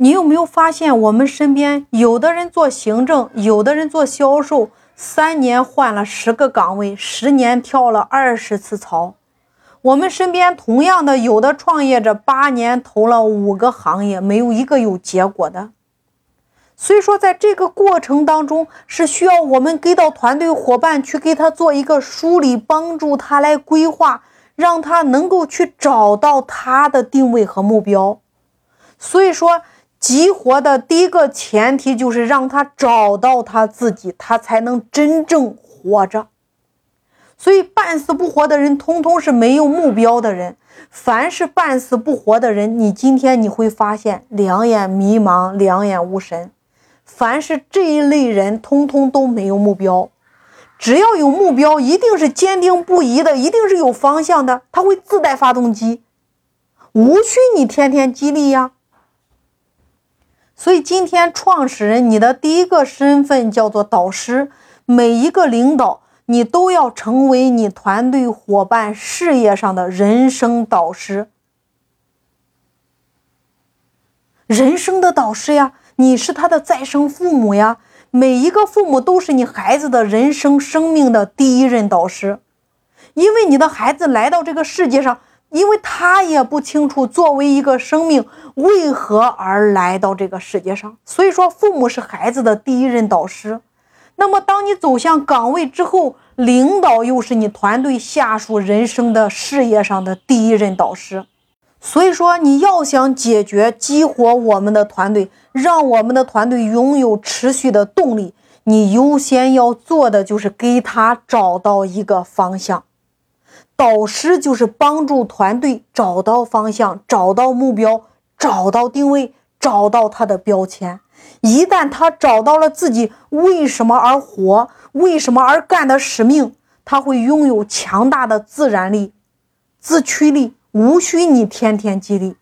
你有没有发现，我们身边有的人做行政，有的人做销售，三年换了十个岗位，十年跳了二十次槽。我们身边同样的，有的创业者八年投了五个行业，没有一个有结果的。所以说，在这个过程当中，是需要我们给到团队伙伴去给他做一个梳理，帮助他来规划，让他能够去找到他的定位和目标。所以说，激活的第一个前提就是让他找到他自己，他才能真正活着。所以，半死不活的人，通通是没有目标的人。凡是半死不活的人，你今天你会发现两眼迷茫，两眼无神。凡是这一类人，通通都没有目标。只要有目标，一定是坚定不移的，一定是有方向的。他会自带发动机，无需你天天激励呀。所以今天创始人，你的第一个身份叫做导师。每一个领导，你都要成为你团队伙伴事业上的人生导师，人生的导师呀。你是他的再生父母呀，每一个父母都是你孩子的人生生命的第一任导师，因为你的孩子来到这个世界上，因为他也不清楚作为一个生命为何而来到这个世界上，所以说父母是孩子的第一任导师。那么当你走向岗位之后，领导又是你团队下属人生的事业上的第一任导师。所以说，你要想解决激活我们的团队，让我们的团队拥有持续的动力，你优先要做的就是给他找到一个方向。导师就是帮助团队找到方向、找到目标、找到定位、找到他的标签。一旦他找到了自己为什么而活、为什么而干的使命，他会拥有强大的自然力、自驱力。无需你天天激励。